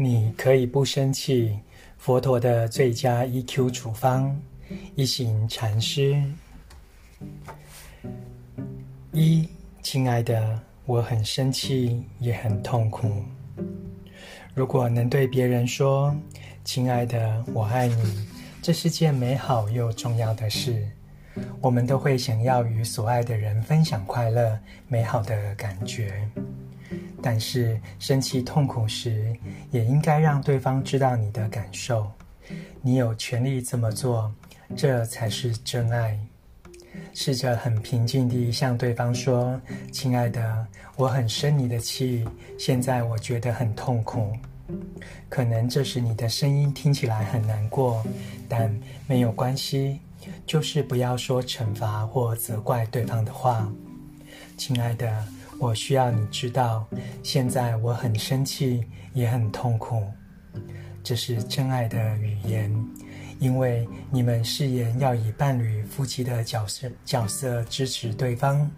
你可以不生气，佛陀的最佳 EQ 处方，一行禅师。一，亲爱的，我很生气，也很痛苦。如果能对别人说：“亲爱的，我爱你”，这是件美好又重要的事。我们都会想要与所爱的人分享快乐、美好的感觉。但是，生气痛苦时，也应该让对方知道你的感受。你有权利这么做，这才是真爱。试着很平静地向对方说：“亲爱的，我很生你的气，现在我觉得很痛苦。可能这时你的声音听起来很难过，但没有关系，就是不要说惩罚或责怪对方的话。亲爱的。”我需要你知道，现在我很生气，也很痛苦。这是真爱的语言，因为你们誓言要以伴侣、夫妻的角色角色支持对方。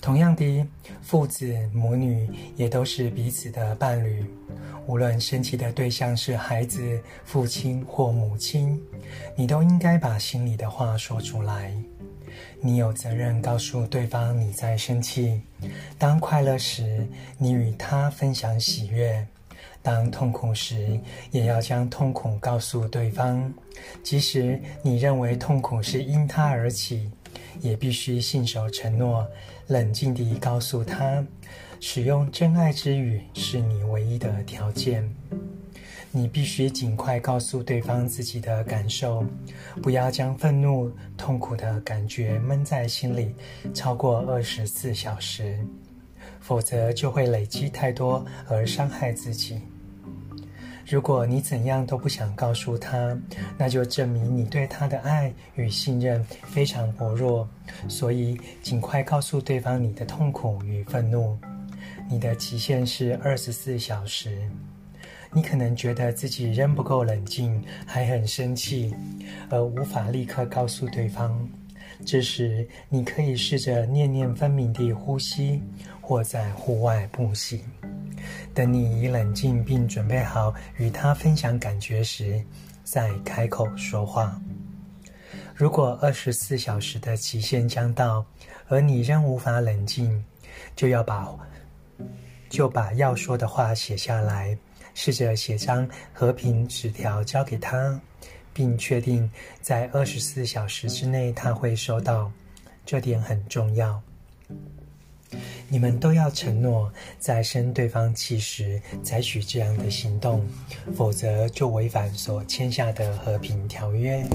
同样的，父子、母女也都是彼此的伴侣。无论生气的对象是孩子、父亲或母亲，你都应该把心里的话说出来。你有责任告诉对方你在生气。当快乐时，你与他分享喜悦；当痛苦时，也要将痛苦告诉对方。即使你认为痛苦是因他而起，也必须信守承诺，冷静地告诉他，使用真爱之语是你唯一的条件。你必须尽快告诉对方自己的感受，不要将愤怒、痛苦的感觉闷在心里超过二十四小时，否则就会累积太多而伤害自己。如果你怎样都不想告诉他，那就证明你对他的爱与信任非常薄弱。所以，尽快告诉对方你的痛苦与愤怒。你的极限是二十四小时。你可能觉得自己仍不够冷静，还很生气，而无法立刻告诉对方。这时，你可以试着念念分明地呼吸，或在户外步行。等你已冷静并准备好与他分享感觉时，再开口说话。如果二十四小时的期限将到，而你仍无法冷静，就要把就把要说的话写下来。试着写张和平纸条交给他，并确定在二十四小时之内他会收到，这点很重要。你们都要承诺在生对方气时采取这样的行动，否则就违反所签下的和平条约。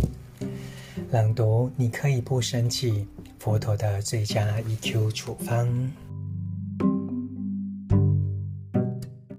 朗读，你可以不生气。佛陀的最佳 EQ 处方。